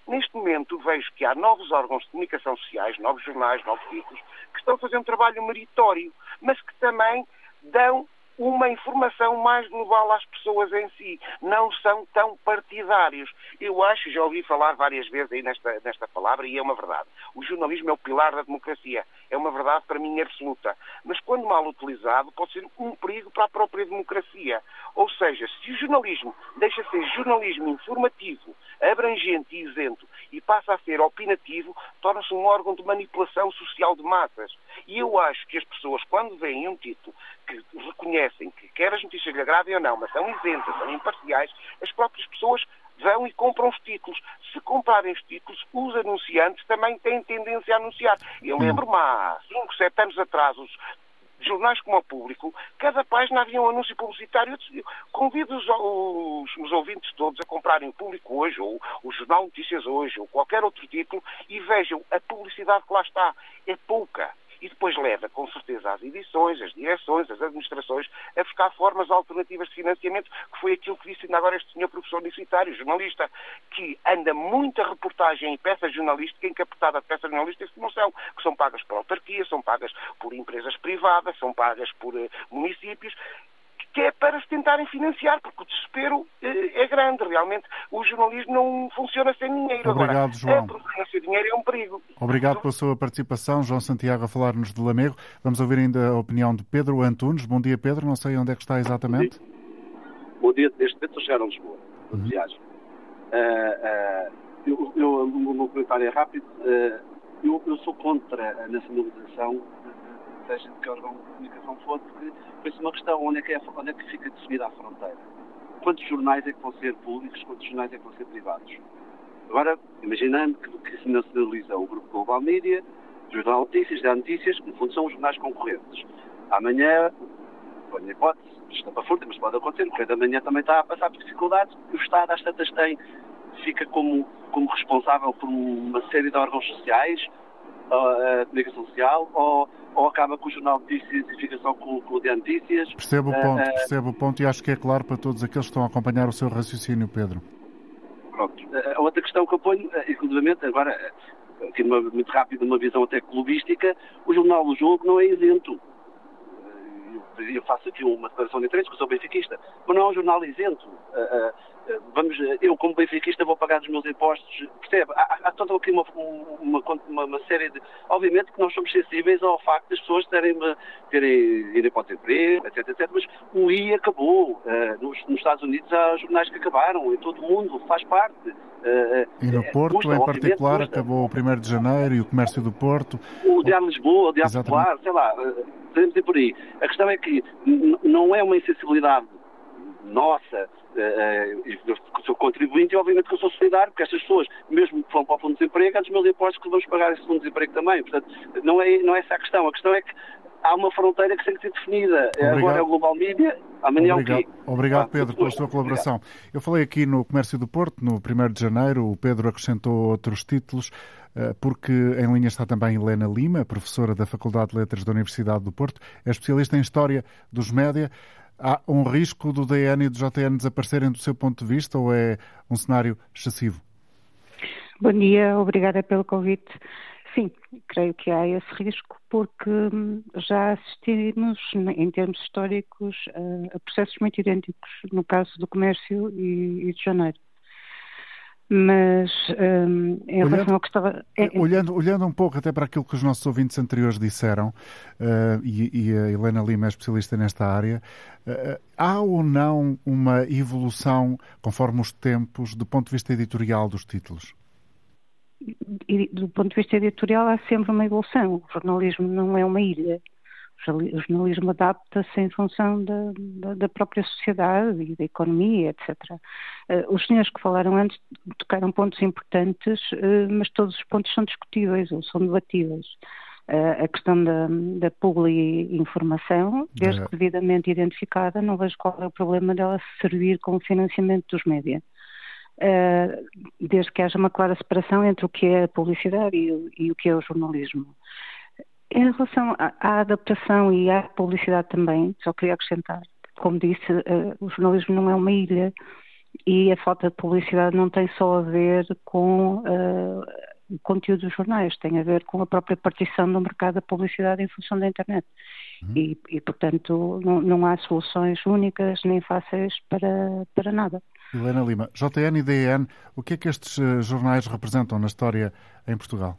Neste momento vejo que há novos órgãos de comunicação sociais, novos jornais, novos títulos, que estão a fazer um trabalho meritório, mas que também dão uma informação mais global às pessoas em si. Não são tão partidários. Eu acho, já ouvi falar várias vezes aí nesta, nesta palavra, e é uma verdade. O jornalismo é o pilar da democracia. É uma verdade para mim absoluta. Mas quando mal utilizado, pode ser um perigo para a própria democracia. Ou seja, se o jornalismo deixa de ser jornalismo informativo, abrangente e isento e passa a ser opinativo, torna-se um órgão de manipulação social de massas. E eu acho que as pessoas, quando veem um título que reconhecem que quer as notícias lhe agradem ou não, mas são isentas, são imparciais, as próprias pessoas vão e compram os títulos. Se comprarem os títulos, os anunciantes também têm tendência a anunciar. Eu lembro-me há 5, 7 anos atrás, os jornais como o público, cada página havia um anúncio publicitário. Eu convido os, os, os, ouvintes todos a comprarem o público hoje, ou o Jornal Notícias hoje, ou qualquer outro título, e vejam a publicidade que lá está. É pouca e depois leva, com certeza, as edições, as direções, as administrações a buscar formas alternativas de financiamento, que foi aquilo que disse ainda agora este senhor professor universitário, jornalista, que anda muita reportagem em peça jornalística, encapetada de peça jornalística que não são, que são pagas por autarquia, são pagas por empresas privadas, são pagas por uh, municípios, que é para se tentarem financiar, porque o desespero eh, é grande. Realmente, o jornalismo não funciona sem dinheiro. Obrigado, Agora, João. A dinheiro é um perigo. Obrigado pela sua participação. João Santiago a falar-nos de Lamego. Vamos ouvir ainda a opinião de Pedro Antunes. Bom dia, Pedro. Não sei onde é que está exatamente. Bom dia. Neste momento estou a chegar a Lisboa, de uhum. viagem. Uh, uh, eu, eu, o meu comentário é rápido. Uh, eu, eu sou contra a nacionalização de que órgão de comunicação for, porque foi uma questão onde é, que é, onde é que fica definida a fronteira. Quantos jornais é que vão ser públicos, quantos jornais é que vão ser privados? Agora, imaginando que, que se nacionaliza o Grupo Global Media, Jornal Notícias, Dá Notícias, que no fundo são os jornais concorrentes. Amanhã, ponho a hipótese, está para furta, mas pode acontecer, o Correio da Manhã também está a passar por dificuldades, o Estado às tantas tem, fica como, como responsável por uma série de órgãos sociais, a comunicação social, ou ou acaba com o Jornal de Notícias e fica só com, com o de Notícias. Percebo o ponto, uh, percebo o ponto e acho que é claro para todos aqueles que estão a acompanhar o seu raciocínio, Pedro. Pronto. A outra questão que eu ponho, inclusivamente, agora, aqui numa, muito rápido, uma visão até clubística, o Jornal do Jogo não é isento. Eu faço aqui uma declaração de interesse, porque sou benfiquista, mas não é um jornal isento. Vamos, eu como benfiquista vou pagar os meus impostos, percebe? Há, há toda aqui uma, uma, uma, uma, série de... Obviamente que nós somos sensíveis ao facto das pessoas terem, terem irem para o desemprego, etc, etc, mas o I acabou. Nos, nos, Estados Unidos há jornais que acabaram, em todo o mundo, faz parte. E no Porto, custa, em particular, custa. acabou o 1 de janeiro e o comércio do Porto. O Diário Lisboa, o Diário Popular, sei lá, podemos ir por aí. A questão é que não é uma insensibilidade nossa, uh, sou contribuinte e obviamente que eu sou solidário, porque estas pessoas, mesmo que vão para o Fundo de Desemprego, há dos meus impostos que vamos pagar esse Fundo de Desemprego também. Portanto, não é, não é essa a questão. A questão é que há uma fronteira que tem que ser definida. Obrigado. Agora é o Global Media, amanhã Obrigado. é o quê? Obrigado, Pedro, pela sua colaboração. Obrigado. Eu falei aqui no Comércio do Porto, no 1 de janeiro, o Pedro acrescentou outros títulos. porque em linha está também Helena Lima, professora da Faculdade de Letras da Universidade do Porto, é especialista em História dos Média. Há um risco do DN e do JN desaparecerem do seu ponto de vista ou é um cenário excessivo? Bom dia, obrigada pelo convite. Sim, creio que há esse risco porque hum, já assistimos, em termos históricos, a processos muito idênticos no caso do comércio e, de janeiro. Mas um, em olhando, relação ao que estava. É, é, olhando, olhando um pouco até para aquilo que os nossos ouvintes anteriores disseram, uh, e, e, a Helena Lima é especialista nesta área, uh, há ou não uma evolução, conforme os tempos, do ponto de vista editorial dos títulos? do ponto de vista editorial, há sempre uma evolução. O jornalismo não é uma ilha. O jornalismo adapta-se em função da, da, da, própria sociedade e da economia, etc. Eh, os senhores que falaram antes tocaram pontos importantes, eh, mas todos os pontos são discutíveis ou são debatíveis. Eh, a questão da, da informação, desde que devidamente identificada, não vejo qual é o problema dela servir como financiamento dos médias. Desde que haja uma clara separação entre o que é a publicidade e o que é o jornalismo. Em relação à, à, adaptação e à publicidade também, só queria acrescentar, como disse, uh, o jornalismo não é uma ilha e a falta de publicidade não tem só a ver com uh, o conteúdo dos jornais, tem a ver com a própria partição do mercado da publicidade em função da internet. Uhum. E, e, portanto, não, não há soluções únicas nem fáceis para, para nada. Helena Lima, JN e DN, o que é que estes eh, jornais representam na história em Portugal?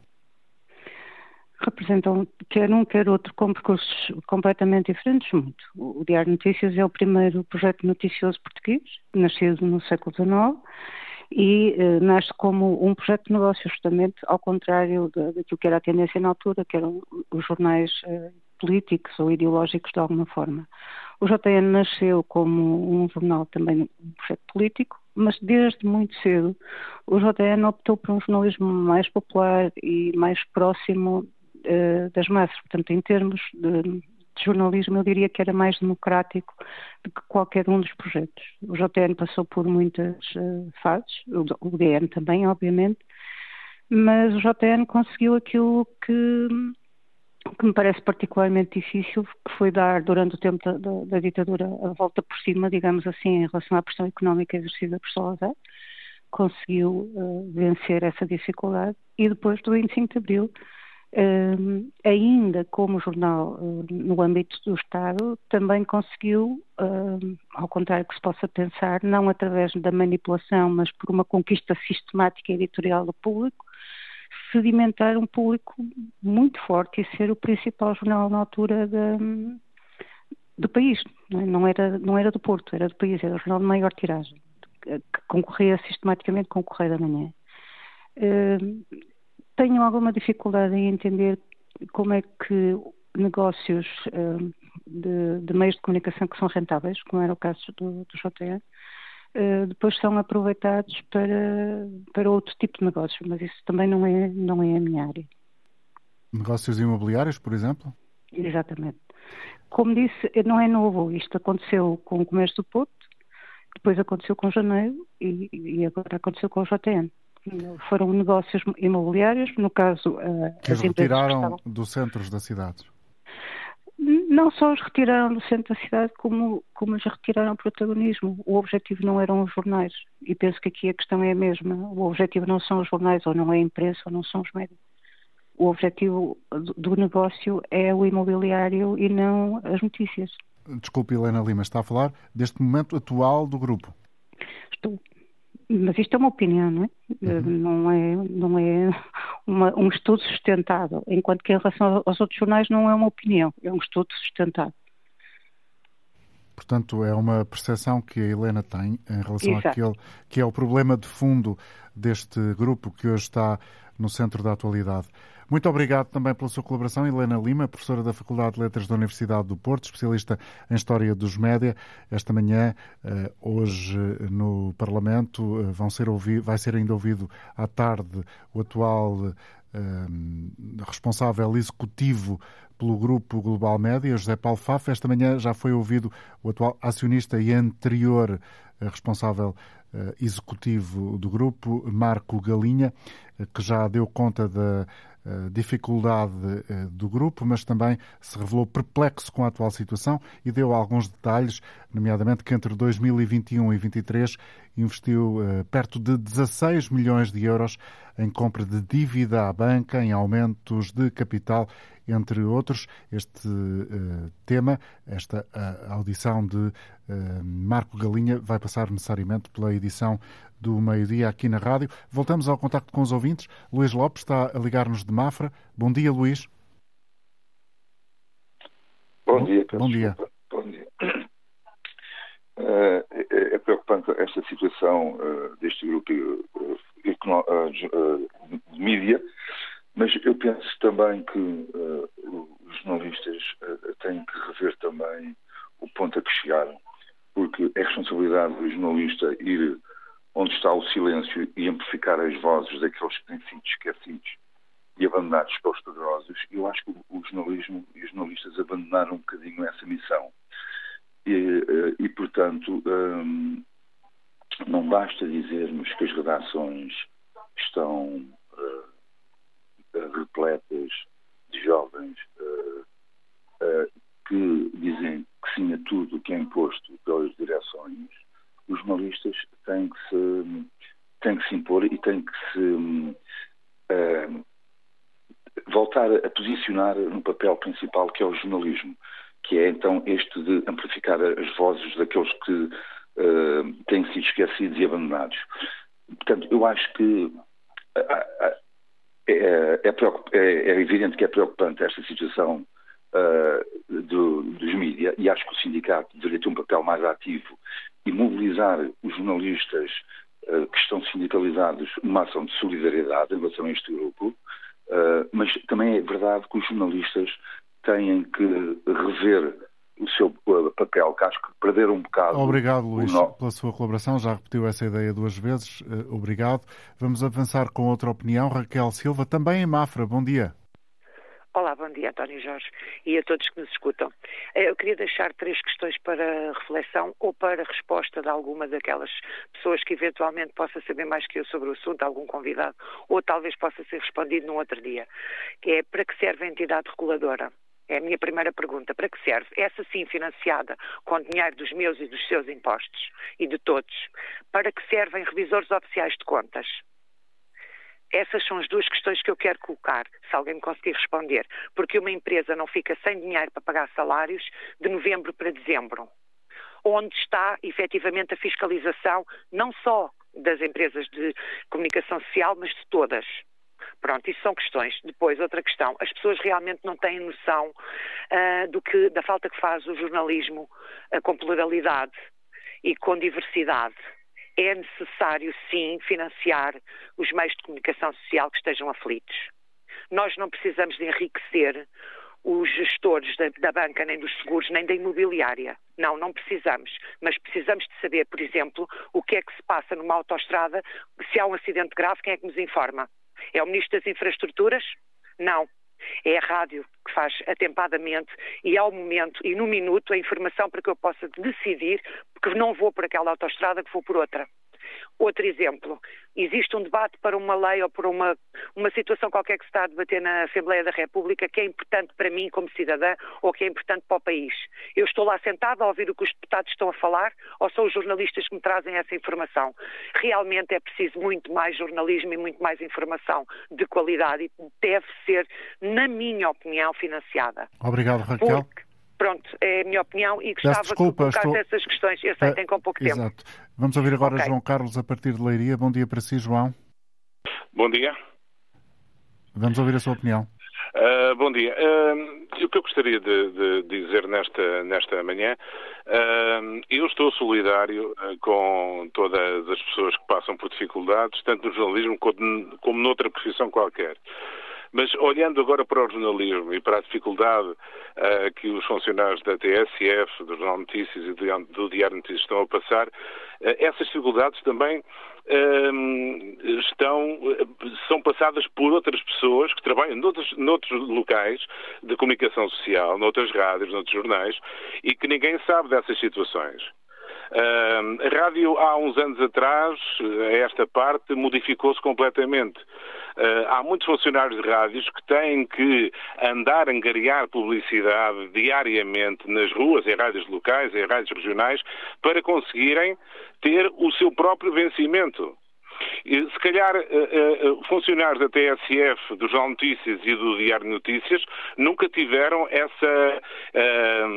Representam quer um, quer outro, com percursos completamente diferentes, muito. O Diário Notícias é o primeiro projeto noticioso português, nascido no século XIX, e eh, nasce como um projeto de negócio, justamente ao contrário daquilo que era a tendência na altura, que eram os jornais eh, políticos ou ideológicos de alguma forma. O JN nasceu como um jornal também um projeto político, mas desde muito cedo o JN optou por um jornalismo mais popular e mais próximo das massas. Portanto, em termos de, de, jornalismo, eu diria que era mais democrático do que qualquer um dos projetos. O JN passou por muitas uh, fases, o, o DN também, obviamente, mas o JN conseguiu aquilo que que me parece particularmente difícil, que foi dar, durante o tempo da, da, da, ditadura, a volta por cima, digamos assim, em relação à pressão económica exercida por Salazar. Conseguiu uh, vencer essa dificuldade e depois do 25 de Abril, uh, ainda como jornal uh, no âmbito do Estado, também conseguiu, ao contrário que se possa pensar, não através da manipulação, mas por uma conquista sistemática editorial do público, sedimentar um público muito forte e ser o principal jornal na altura de, do país. Não, é? era, não era do Porto, era do país, era o jornal de maior tiragem, que concorria sistematicamente com o Correio da Manhã. Tenho alguma dificuldade em entender como é que negócios uh, de, de, meios de comunicação que são rentáveis, como era o caso do, do JTE, eh, depois são aproveitados para, para outro tipo de negócios, mas isso também não é, não é a minha área. Negócios imobiliários, por exemplo? Exatamente. Como disse, não é novo. Isto aconteceu com o comércio do Porto, depois aconteceu com Janeiro e, e agora aconteceu com o JN. Foram negócios imobiliários, no caso... Eh, que as retiraram estavam... dos centros da cidade não só os retiraram do centro da cidade, como, como os retiraram o protagonismo. O objetivo não eram os jornais. E penso que aqui a questão é a mesma. O objetivo não são os jornais, ou não é a imprensa, ou não são os médios. O objetivo do negócio é o imobiliário e não as notícias. Desculpe, Helena Lima, está a falar deste momento atual do grupo. Estou. Mas isto é uma opinião, não é? Uhum. Não é, não é uma, um estudo sustentado, enquanto que em relação aos outros jornais não é uma opinião, é um estudo sustentado. Portanto, é uma percepção que a Helena tem em relação Exato. àquele que é o problema de fundo deste grupo que hoje está no centro da atualidade. Muito obrigado também pela sua colaboração, Helena Lima, professora da Faculdade de Letras da Universidade do Porto, especialista em História dos Média. Esta manhã, eh, hoje no Parlamento, eh, vão ser ouvido, vai ser ainda ouvido à tarde o atual eh, responsável executivo pelo Grupo Global Média, José Paulo Faf. Esta manhã já foi ouvido o atual acionista e anterior responsável executivo do grupo, Marco Galinha, que já deu conta da dificuldade do grupo, mas também se revelou perplexo com a atual situação e deu alguns detalhes, nomeadamente que entre 2021 e 2023 investiu perto de 16 milhões de euros em compra de dívida à banca, em aumentos de capital entre outros, este uh, tema, esta uh, audição de uh, Marco Galinha, vai passar necessariamente pela edição do meio-dia aqui na rádio. Voltamos ao contacto com os ouvintes. Luís Lopes está a ligar-nos de Mafra. Bom dia, Luís. Bom dia. Bom dia. Bom dia. É, é, preocupante esta situação deste grupo de mídia mas eu penso também que uh, os jornalistas uh, têm que rever também o ponto a que chegaram, porque é responsabilidade do jornalista ir onde está o silêncio e amplificar as vozes daqueles que têm sido esquecidos e abandonados pelos poderosos. Eu acho que o jornalismo e os jornalistas abandonaram um bocadinho essa missão. E, uh, e portanto, um, não basta dizermos que as redações estão repletas de jovens uh, uh, que dizem que sim a tudo o que é imposto pelas direções, os jornalistas têm que se, têm que se impor e têm que se uh, voltar a posicionar no papel principal que é o jornalismo, que é então este de amplificar as vozes daqueles que têm sido esquecidos e abandonados. Portanto, eu acho que é, é, é, é, evidente que é preocupante esta situação uh, do, dos mídias e acho que o sindicato deveria ter um papel mais ativo e mobilizar os jornalistas uh, que estão sindicalizados numa ação de solidariedade em relação a este grupo, uh, mas também é verdade que os jornalistas têm que rever o seu papel, que acho que perderam um bocado. Obrigado, Luís, pela sua colaboração. Já repetiu essa ideia duas vezes. Uh, obrigado. Vamos avançar com outra opinião. Raquel Silva, também em Mafra. Bom dia. António Jorge, e a todos que nos escutam. Eh, eu queria deixar três questões para reflexão ou para resposta de alguma daquelas pessoas que eventualmente possa saber mais que eu sobre o assunto, algum convidado, ou talvez possa ser respondido num outro dia, que é para que serve a entidade reguladora? É a minha primeira pergunta. Para que serve? Essa sim financiada com dinheiro dos meus e dos seus impostos e de todos. Para que servem revisores oficiais de contas? Essas são as duas questões que eu quero colocar, se alguém me conseguir responder. Porque uma empresa não fica sem dinheiro para pagar salários de novembro para dezembro. Onde está efetivamente a fiscalização, não só das empresas de comunicação social, mas de todas. Pronto, isso são questões. Depois, outra questão. As pessoas realmente não têm noção uh, do que, da falta que faz o jornalismo uh, com pluralidade e com diversidade. É necessário, sim, financiar os meios de comunicação social que estejam aflitos. Nós não precisamos de enriquecer os gestores da, da, banca, nem dos seguros, nem da imobiliária. Não, não precisamos. Mas precisamos de saber, por exemplo, o que é que se passa numa autoestrada, se há um acidente grave, quem é que nos informa? É o Ministro das Infraestruturas? Não. É a rádio que faz atempadamente e ao momento e no minuto a informação para que eu possa decidir que não vou por aquela autoestrada, que vou por outra. Outro exemplo, existe um debate para uma lei ou para uma, uma situação qualquer que se está a debater na Assembleia da República que é importante para mim como cidadã ou que é importante para o país. Eu estou lá sentada a ouvir o que os deputados estão a falar ou são os jornalistas que me trazem essa informação? Realmente é preciso muito mais jornalismo e muito mais informação de qualidade e deve ser, na minha opinião, financiada. Obrigado, Raquel. Porque Pronto, é a minha opinião e gostava desculpa, que colocasse estou... essas questões. Eu sei, tem com pouco tempo. Exato. Vamos ouvir agora okay. João Carlos a partir de Leiria. Bom dia para si, João. Bom dia. Vamos ouvir a sua opinião. Uh, bom dia. Uh, o que eu gostaria de, de, dizer nesta, nesta manhã, uh, eu estou solidário com todas as pessoas que passam por dificuldades, tanto no jornalismo como, como noutra profissão qualquer. Mas olhando agora para o jornalismo e para a dificuldade uh, que os funcionários da TSF, do Jornal Notícias e do, do Diário Notícias estão a passar, uh, essas dificuldades também uh, estão, são passadas por outras pessoas que trabalham noutros, noutros locais de comunicação social, noutras rádios, noutros jornais, e que ninguém sabe dessas situações. A rádio, há uns anos atrás, a esta parte, modificou-se completamente. Uh, há muitos funcionários de rádios que têm que andar a angariar publicidade diariamente nas ruas, em rádios locais, em rádios regionais, para conseguirem ter o seu próprio vencimento. Se calhar uh, funcionários da TSF, do Jornal Notícias e do Diário Notícias nunca tiveram essa,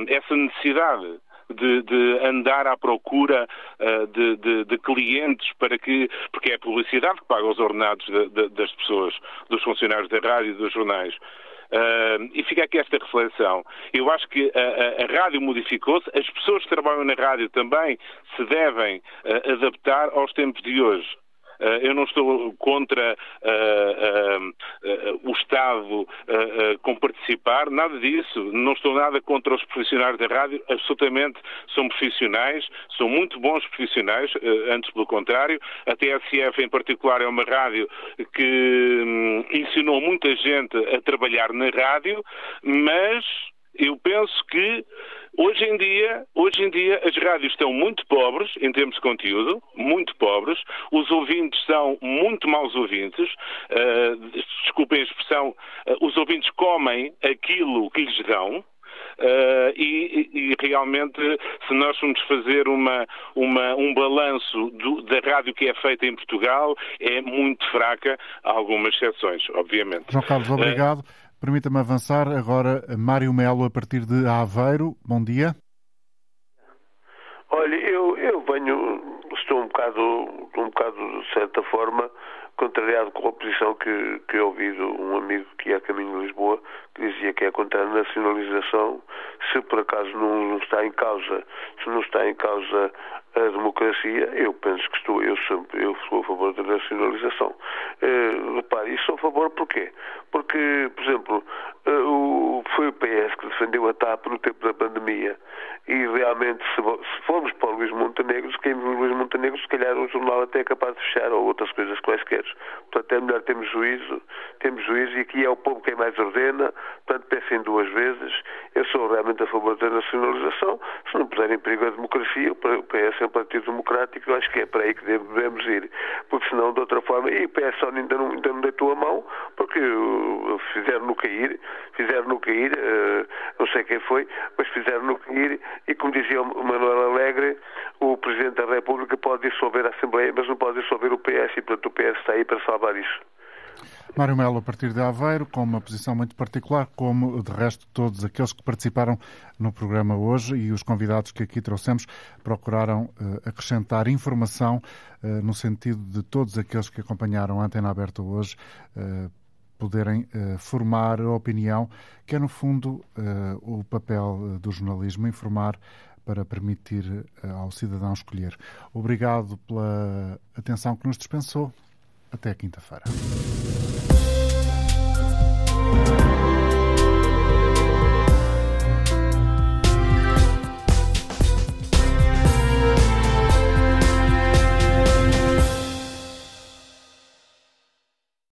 essa necessidade de, de andar à procura uh, de, de, de, clientes para que. porque é a publicidade que paga os ordenados de, das pessoas, dos funcionários da rádio e dos jornais. Uh, e fica aqui esta reflexão. Eu acho que a, a, a rádio modificou-se, as pessoas que trabalham na rádio também se devem uh, adaptar aos tempos de hoje. Eh, eu não estou contra eh, eh, o Estado com participar, nada disso. Não estou nada contra os profissionais da rádio, absolutamente são profissionais, são muito bons profissionais, antes pelo contrário. A TSF, em particular, é uma rádio que hum, ensinou muita gente a trabalhar na rádio, mas eu penso que hoje em dia, hoje em dia as rádios estão muito pobres em termos de conteúdo, muito pobres. Os ouvintes são muito maus ouvintes. Uh, desculpem a expressão, uh, os ouvintes comem aquilo que lhes dão. Uh, e, e, realmente, se nós formos fazer uma, uma, um balanço do, da rádio que é feita em Portugal, é muito fraca, há algumas exceções, obviamente. João Carlos, obrigado. Uh, Permita-me avançar agora, Mário Melo, a partir de Aveiro. Bom dia. Olha, eu, eu venho, estou um bocado, um bocado, de certa forma, contrariado com a posição que, que ouvi de um amigo que é a caminho de Lisboa, que dizia que é contra a nacionalização, se por acaso não, não está em causa, se não está em causa a democracia, eu penso que estou, eu, sempre, eu sou a favor da nacionalização. Uh, repare, e sou a favor porquê? Porque, por exemplo, uh, o, foi o PS que defendeu a TAP no tempo da pandemia e realmente se, se formos para o Luís Montenegro, se caímos no Luís Montenegro, se calhar o jornal até é capaz de fechar ou outras coisas quaisquer. Portanto, é melhor termos juízo, temos juízo e aqui é o povo quem mais ordena, portanto, pensem duas vezes. Eu sou realmente a favor da nacionalização. Se não puser em perigo a democracia, o PS é um partido democrático, eu acho que é para aí que devemos ir. Porque senão, de outra forma, e o PS ainda não, ainda não deitou a mão, porque fizeram-no cair, fizeram-no cair, uh, não sei quem foi, mas fizeram-no cair e, como dizia o Manuel Alegre, o Presidente da República pode dissolver a Assembleia, mas não pode dissolver o PS e, portanto, o PS está aí para salvar isso. Mário Melo, a partir de Aveiro, com uma posição muito particular, como de resto todos aqueles que participaram no programa hoje e os convidados que aqui trouxemos procuraram uh, acrescentar informação uh, no sentido de todos aqueles que acompanharam a Antena Aberta hoje uh, poderem formar a opinião, que é no fundo o papel do jornalismo, informar para permitir ao cidadão escolher. Obrigado pela atenção que nos dispensou. Até quinta-feira.